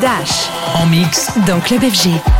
Dash. En mix. Dans Club FG.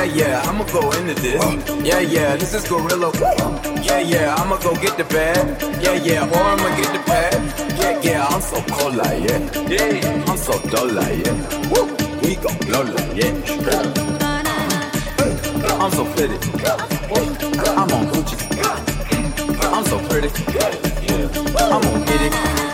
Yeah, yeah, I'ma go into this. Yeah, yeah, this is Gorilla. Yeah, yeah, I'ma go get the bag. Yeah, yeah, or I'ma get the pad. Yeah, yeah, I'm so cold like yeah. Yeah, I'm so dull like yeah. Woo, we gon' blow like yeah. I'm so pretty. I'm on Gucci. I'm so pretty. Yeah, I'm on get it.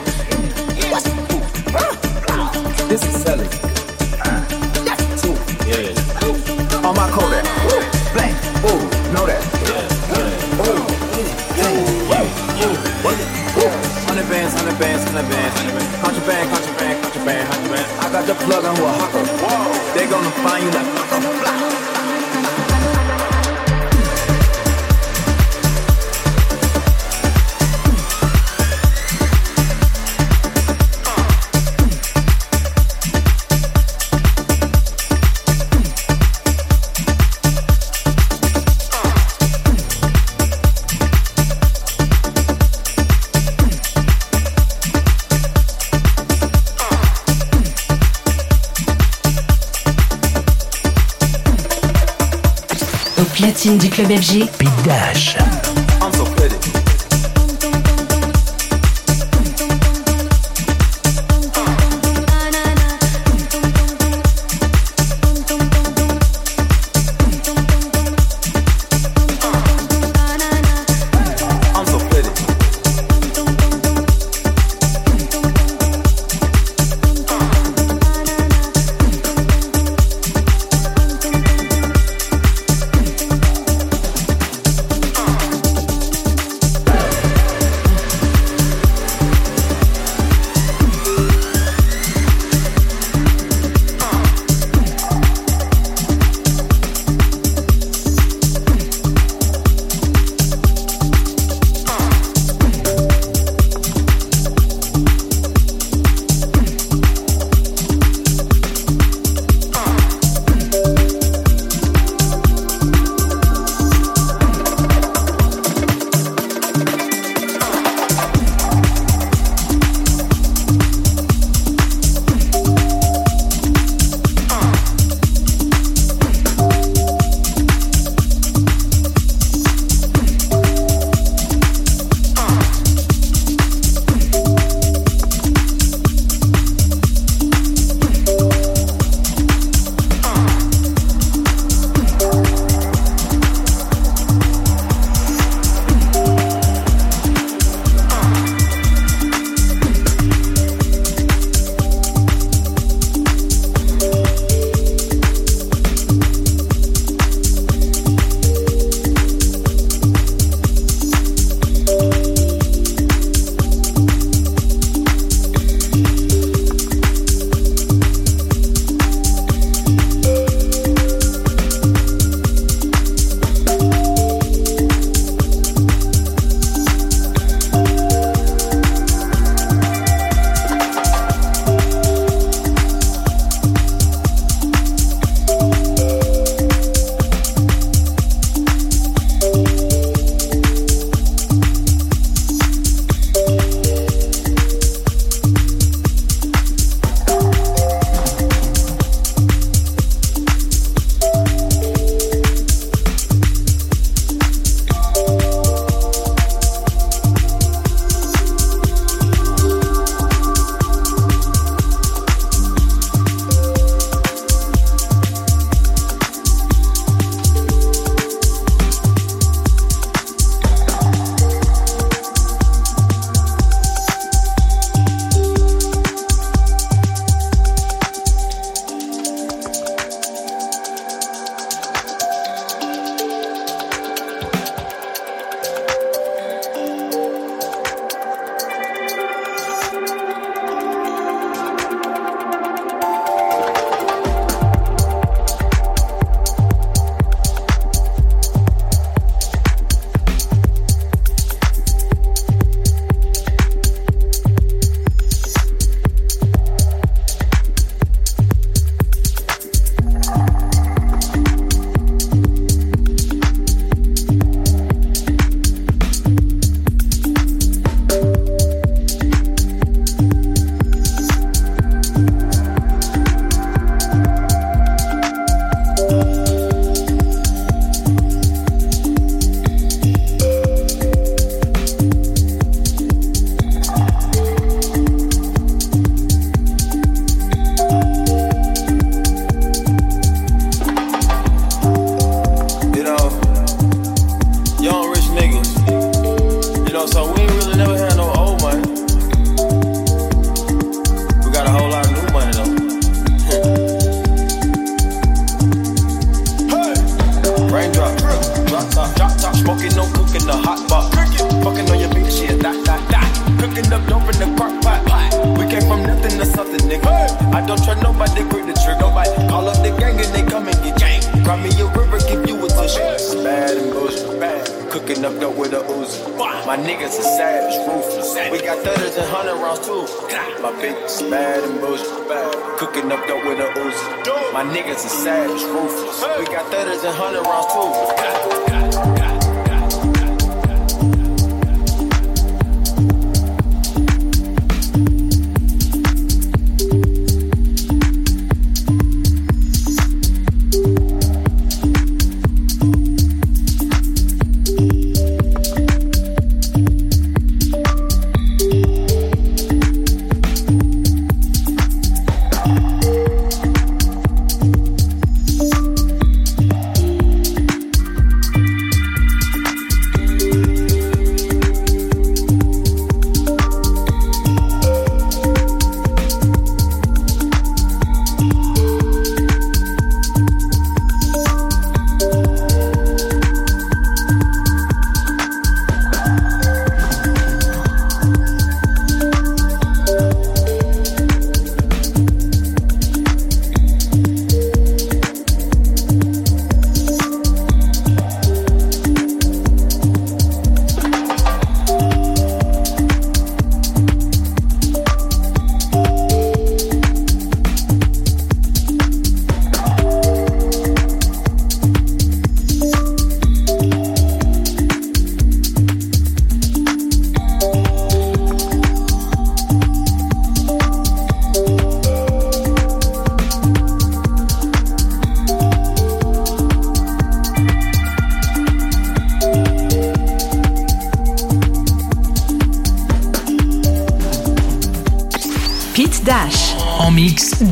the plug on who a. They gonna find you like. a fly. Club FG. Big Dash.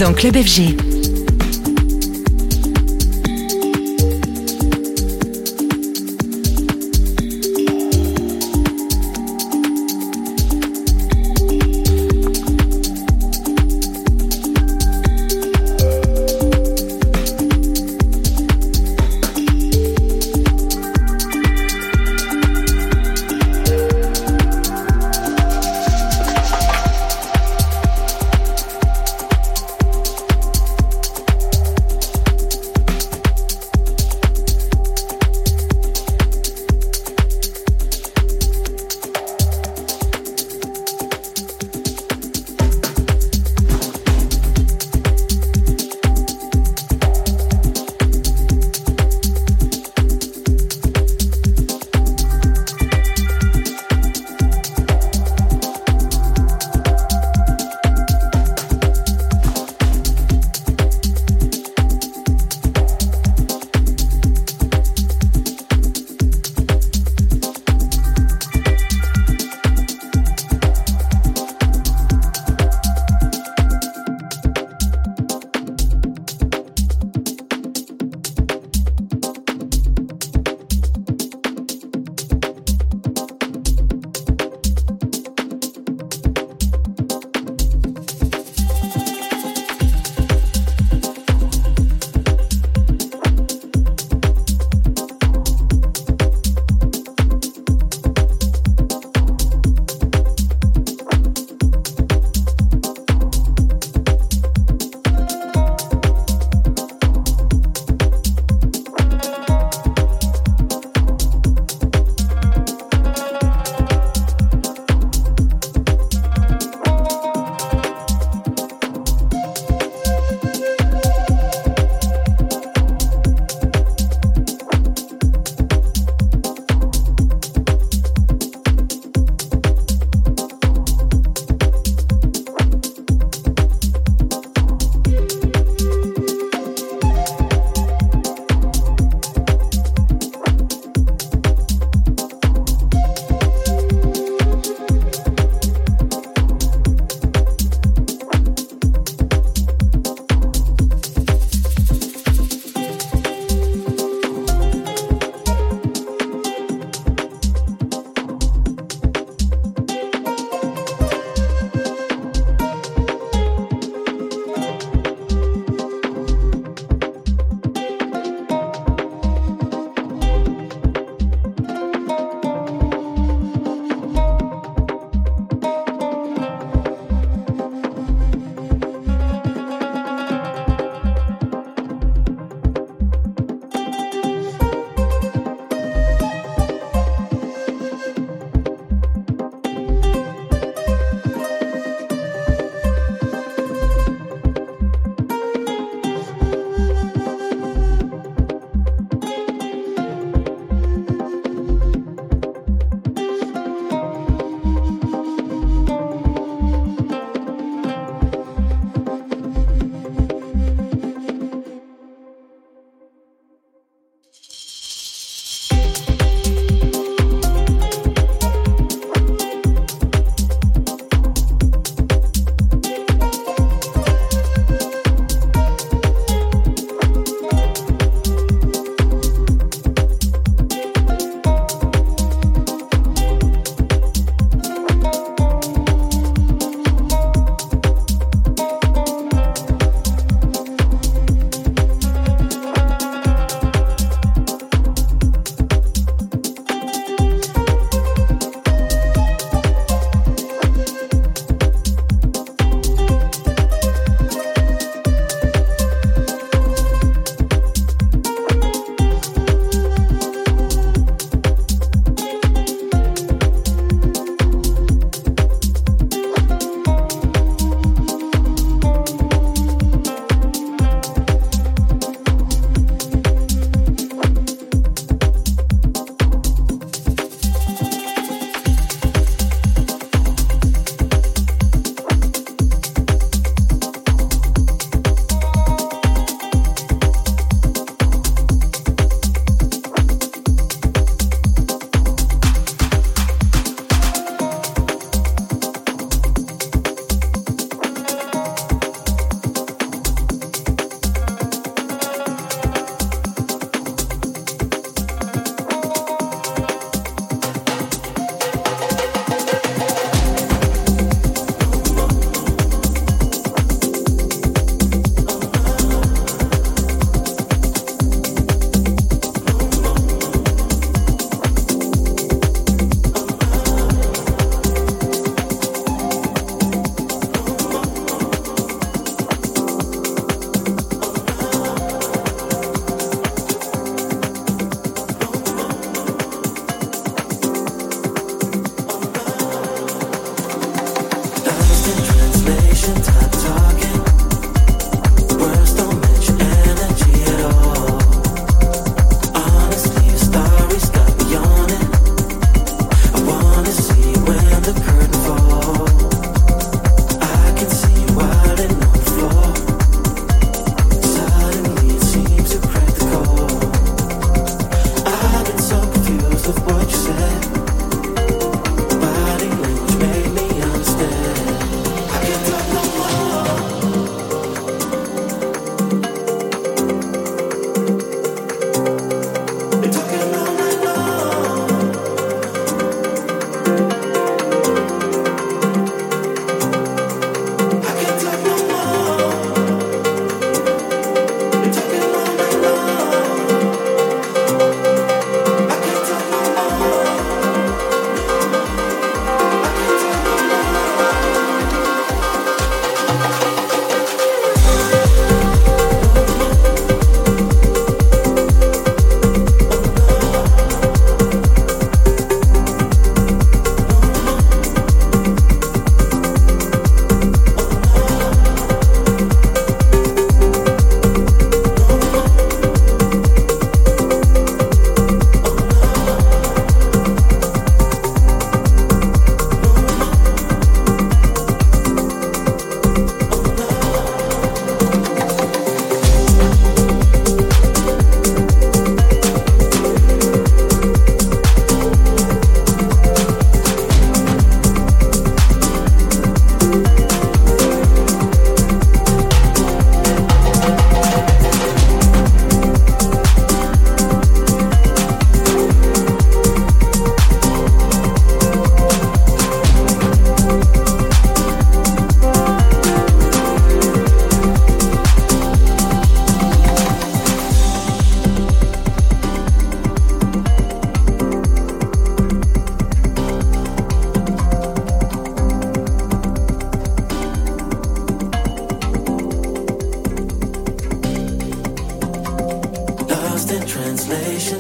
Dans Club FG.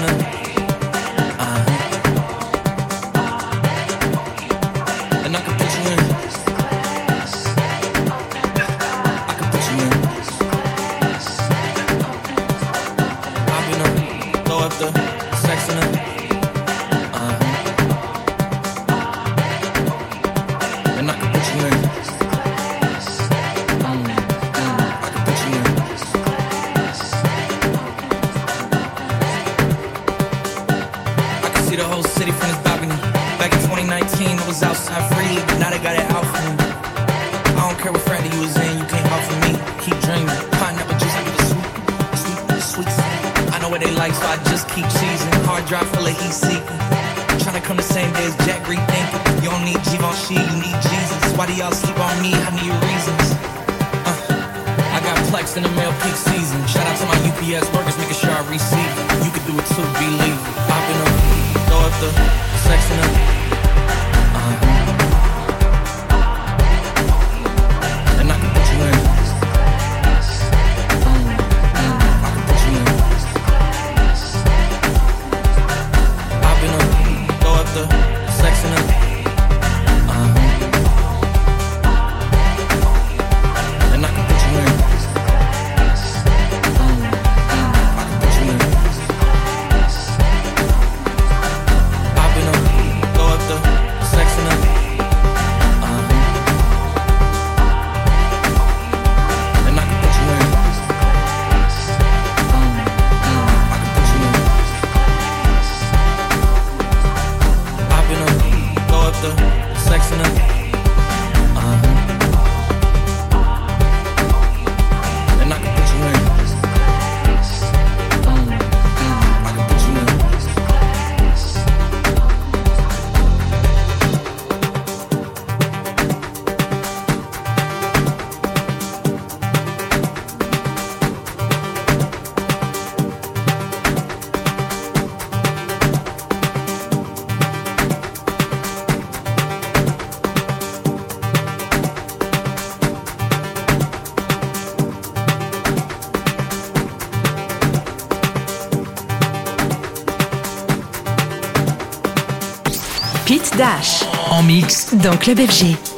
listening. drop full of heat seeker. Tryna come the same day as Jack rethinking. You don't need Givenchy, you need Jesus. Why do y'all sleep on me? I need reasons. Uh, I got plex in the mail peak season. Shout out to my UPS workers, making sure I receive. You can do it too, believe. Popping up, throw up the sex in the dans Club FG.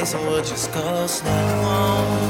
Pace and we'll just go slow.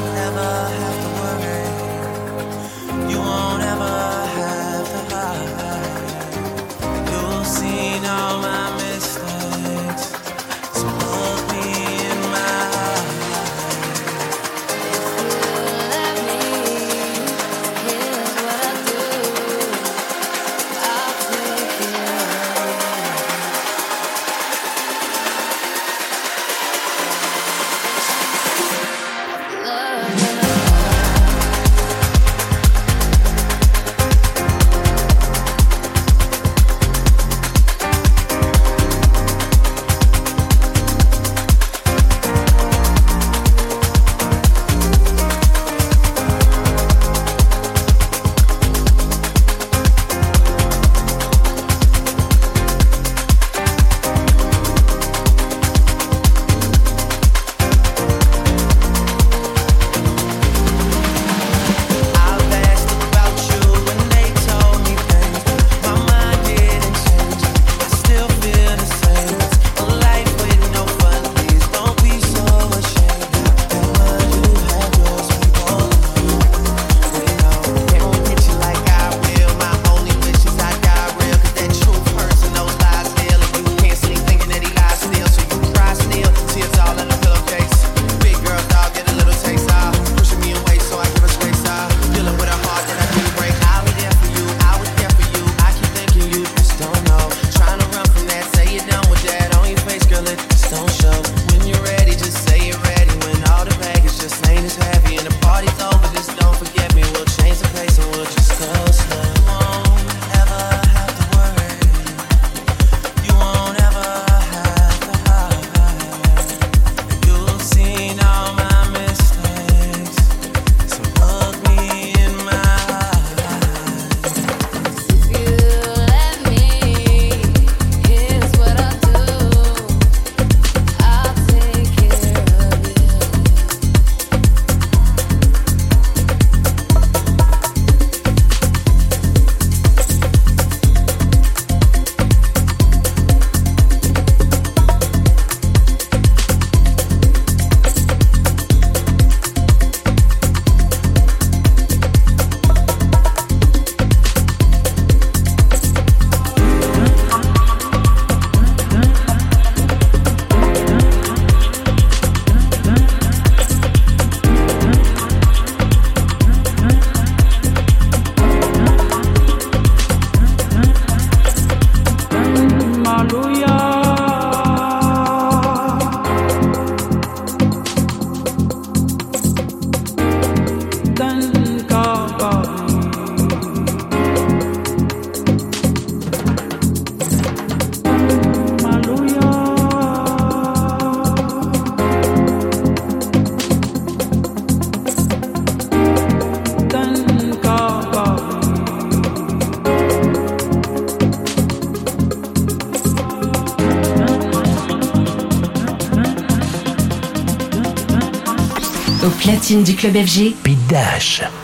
platine du club FG. Pete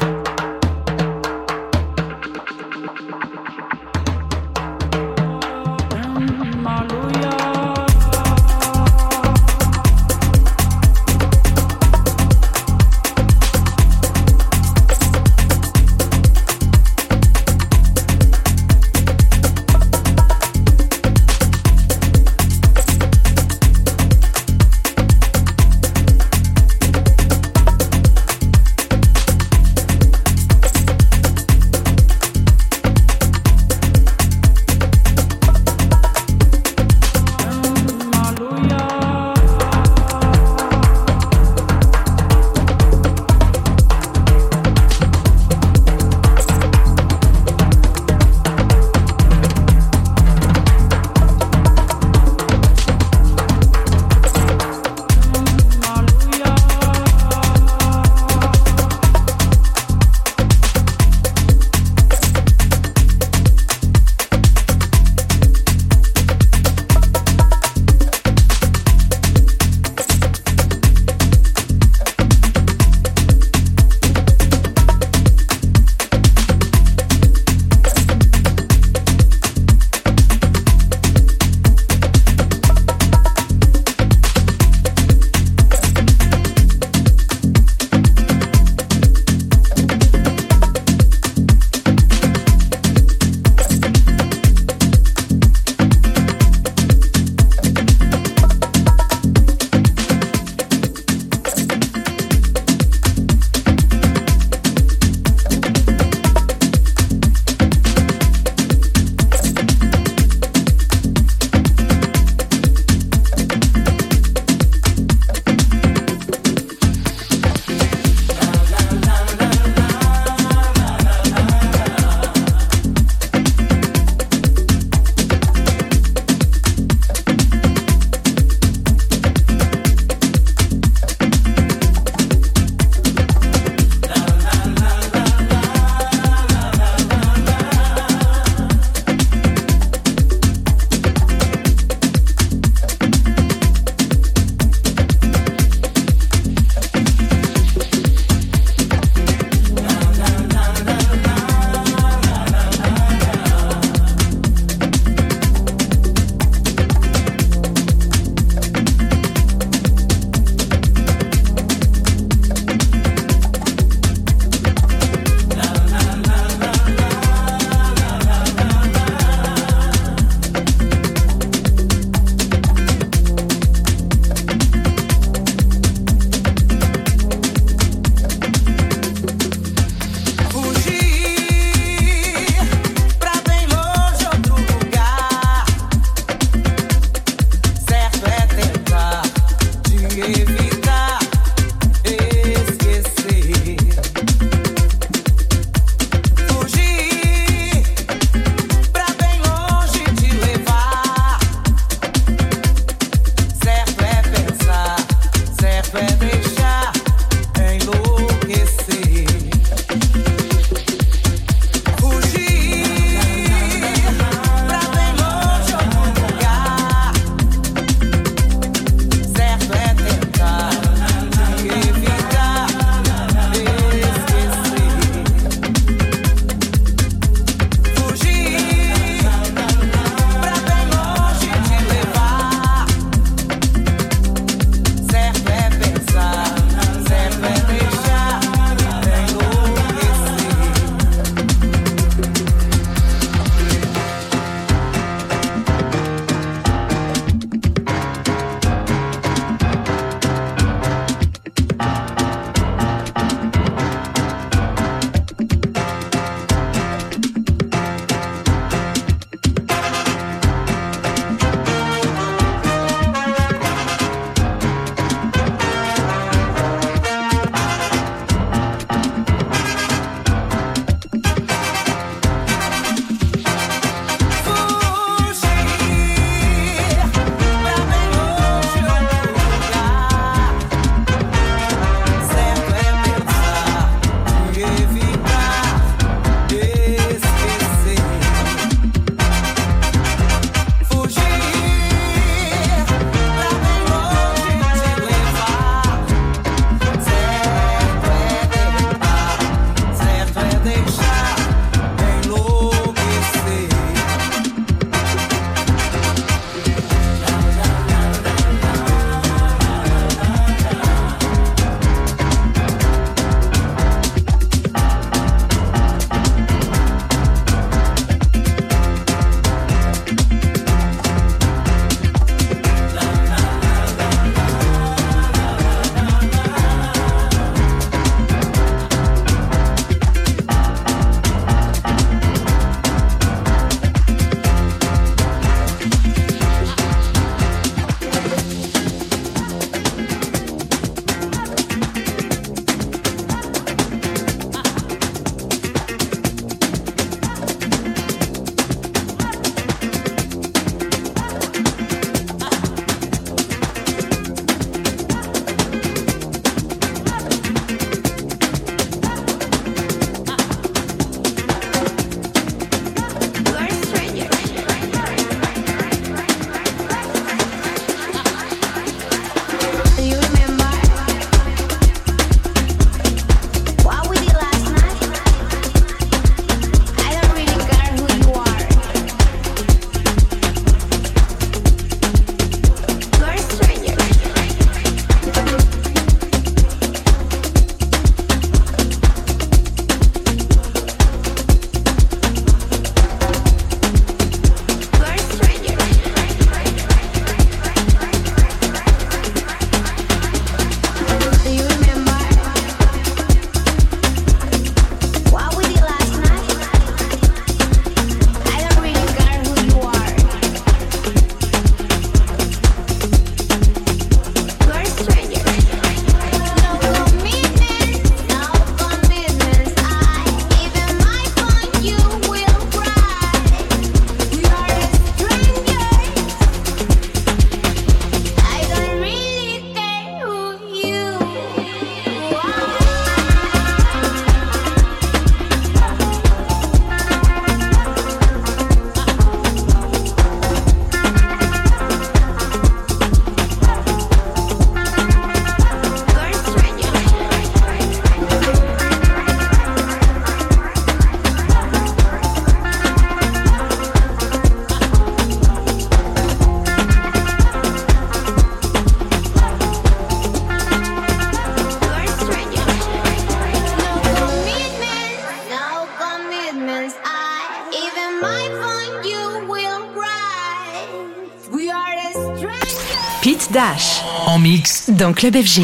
Dash. En mix dans Club FG.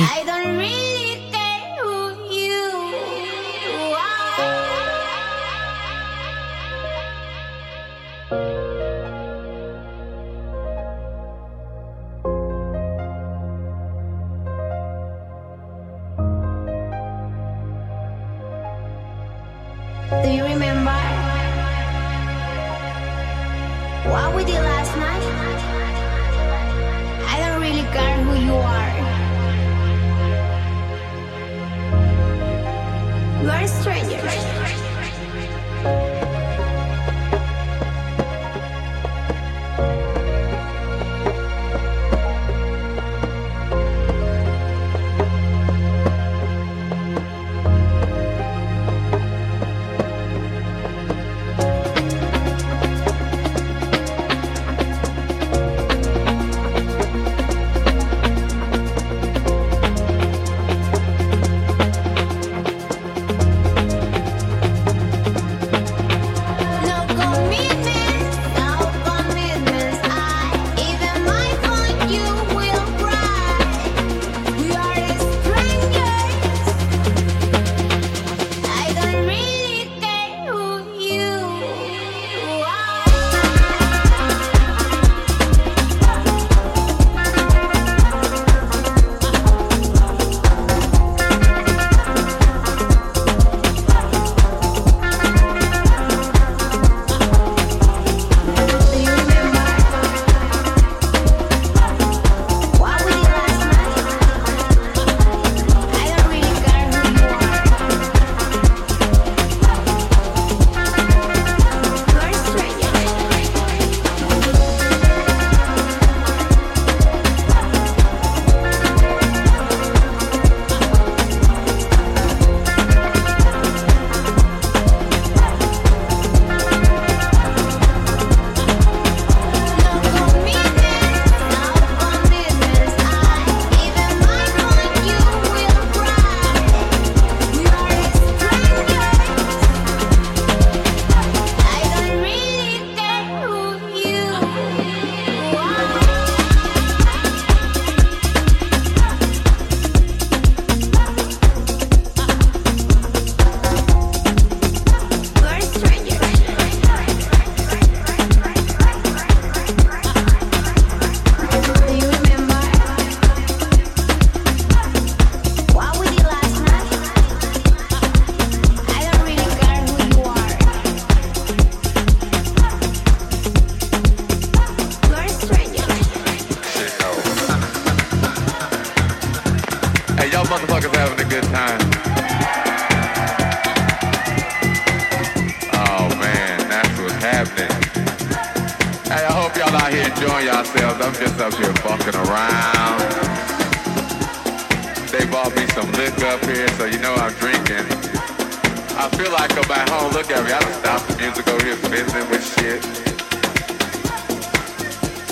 Here with shit.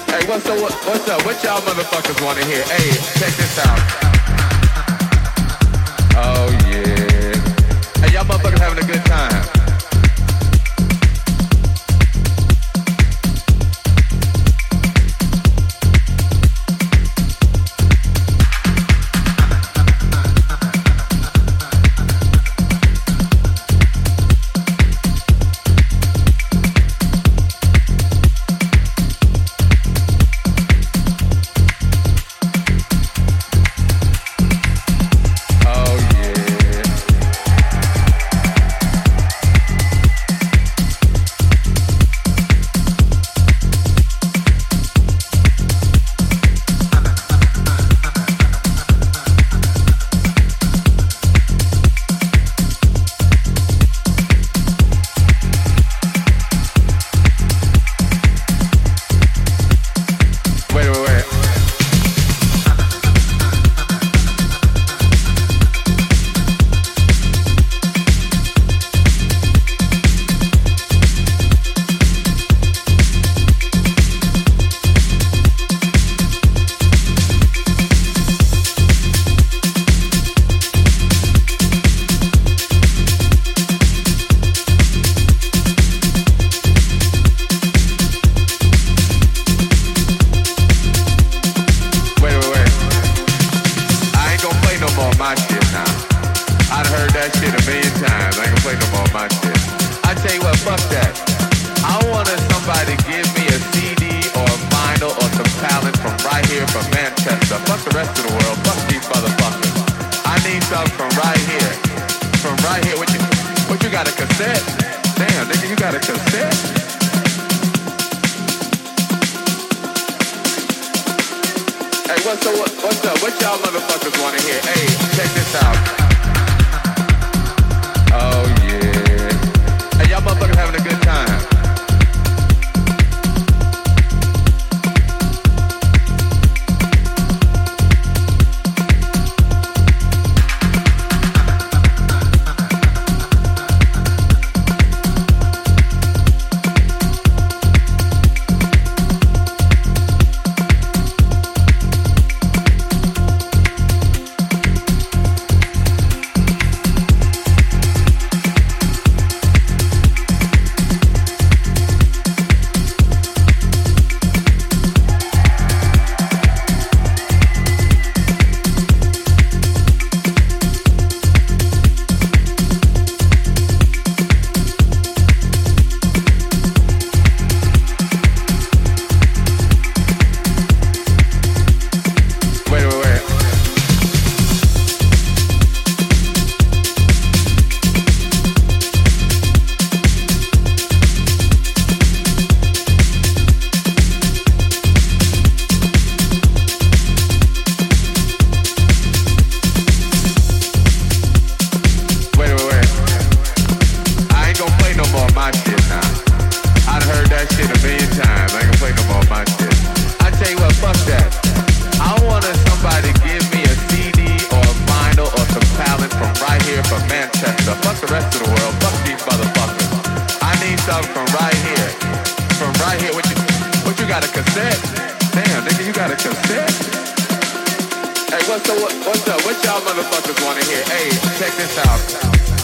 Hey, what's up? What's up? What y'all motherfuckers want to hear? Hey, check this out. rest of the world. Fuck these motherfuckers. I need something from right here. From right here. What you, what you got a cassette? Damn, nigga, you got a cassette? Hey, what's up? What's up? What y'all motherfuckers want to hear? Hey, check this out. yourself from right here. From right here. What you what you got a cassette? Damn, nigga, you got a cassette? Hey, what's up? What, what's up? What y'all motherfuckers wanna hear? Hey, check this out.